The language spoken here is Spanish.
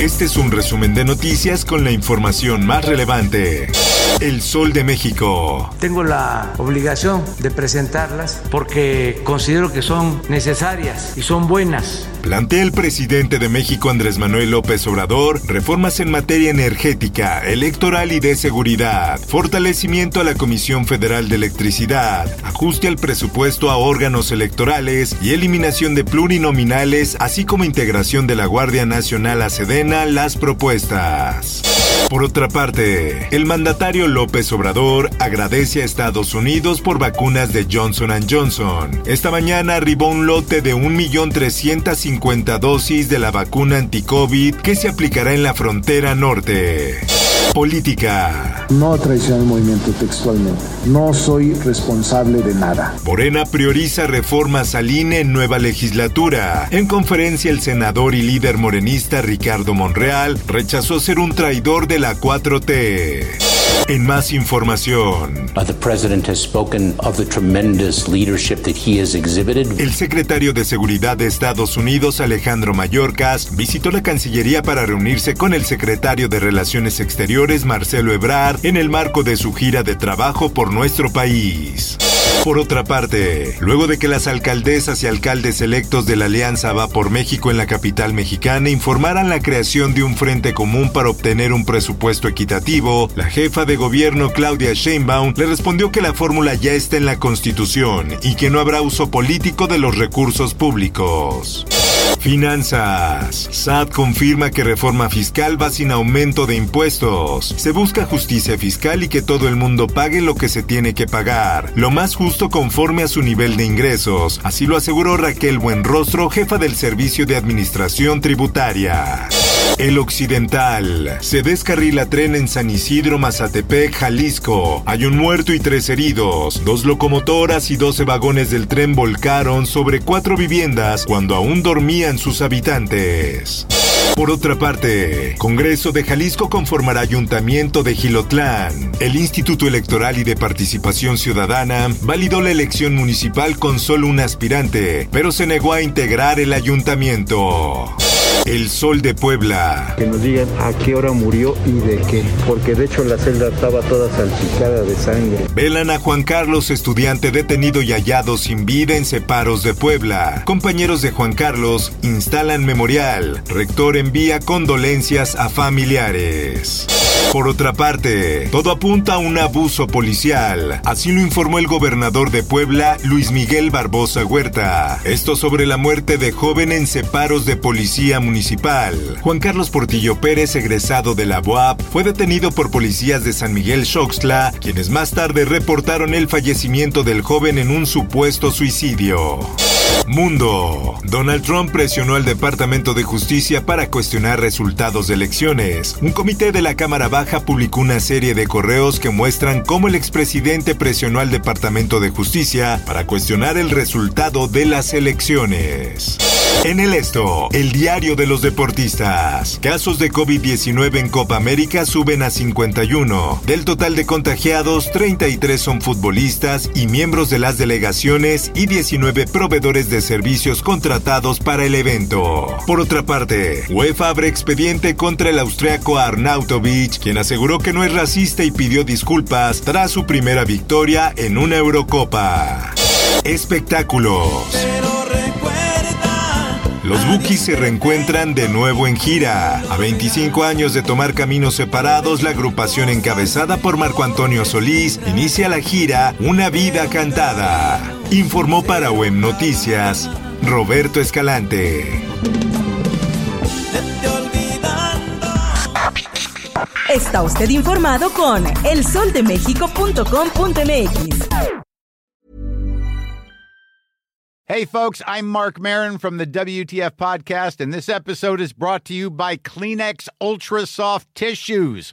Este es un resumen de noticias con la información más relevante. El Sol de México. Tengo la obligación de presentarlas porque considero que son necesarias y son buenas. Plantea el presidente de México Andrés Manuel López Obrador reformas en materia energética, electoral y de seguridad, fortalecimiento a la Comisión Federal de Electricidad, ajuste al presupuesto a órganos electorales y eliminación de plurinominales, así como integración de la Guardia Nacional a Las propuestas. Por otra parte, el mandatario López Obrador agradece a Estados Unidos por vacunas de Johnson Johnson. Esta mañana arribó un lote de 1.350.000 dosis de la vacuna anti-COVID que se aplicará en la frontera norte. Política. No traicioné el movimiento textualmente. No soy responsable de nada. Morena prioriza reformas al INE en nueva legislatura. En conferencia, el senador y líder morenista Ricardo Monreal rechazó ser un traidor de la 4T. En más información. El secretario de Seguridad de Estados Unidos, Alejandro Mayorkas, visitó la Cancillería para reunirse con el secretario de Relaciones Exteriores, Marcelo Ebrard, en el marco de su gira de trabajo por nuestro país. Por otra parte, luego de que las alcaldesas y alcaldes electos de la Alianza Va por México en la capital mexicana informaran la creación de un frente común para obtener un presupuesto equitativo, la jefa de gobierno Claudia Sheinbaum le respondió que la fórmula ya está en la Constitución y que no habrá uso político de los recursos públicos. Finanzas. SAT confirma que reforma fiscal va sin aumento de impuestos. Se busca justicia fiscal y que todo el mundo pague lo que se tiene que pagar, lo más justo conforme a su nivel de ingresos. Así lo aseguró Raquel Buenrostro, jefa del Servicio de Administración Tributaria. El Occidental. Se descarrila tren en San Isidro, Mazatepec, Jalisco. Hay un muerto y tres heridos. Dos locomotoras y doce vagones del tren volcaron sobre cuatro viviendas cuando aún dormían sus habitantes. Por otra parte, Congreso de Jalisco conformará Ayuntamiento de Gilotlán. El Instituto Electoral y de Participación Ciudadana validó la elección municipal con solo un aspirante, pero se negó a integrar el ayuntamiento. El Sol de Puebla. Que nos digan a qué hora murió y de qué, porque de hecho la celda estaba toda salpicada de sangre. Velan a Juan Carlos, estudiante detenido y hallado sin vida en Separos de Puebla. Compañeros de Juan Carlos instalan memorial. Rector envía condolencias a familiares. Por otra parte, todo apunta a un abuso policial. Así lo informó el gobernador de Puebla, Luis Miguel Barbosa Huerta. Esto sobre la muerte de joven en separos de policía municipal. Juan Carlos Portillo Pérez, egresado de la BOAP, fue detenido por policías de San Miguel Xoxtla, quienes más tarde reportaron el fallecimiento del joven en un supuesto suicidio. Mundo. Donald Trump presionó al Departamento de Justicia para cuestionar resultados de elecciones. Un comité de la Cámara Baja publicó una serie de correos que muestran cómo el expresidente presionó al Departamento de Justicia para cuestionar el resultado de las elecciones. En el esto, el diario de los deportistas. Casos de COVID-19 en Copa América suben a 51. Del total de contagiados, 33 son futbolistas y miembros de las delegaciones y 19 proveedores de servicios contratados para el evento. Por otra parte, UEFA abre expediente contra el austriaco Arnautovic, quien aseguró que no es racista y pidió disculpas tras su primera victoria en una Eurocopa. Espectáculos. Los Bookies se reencuentran de nuevo en gira. A 25 años de tomar caminos separados, la agrupación encabezada por Marco Antonio Solís inicia la gira Una vida cantada. Informó para WEM Noticias Roberto Escalante. Está usted informado con elsoldemexico.com.mx. Hey, folks, I'm Mark Marin from the WTF Podcast, and this episode is brought to you by Kleenex Ultra Soft Tissues,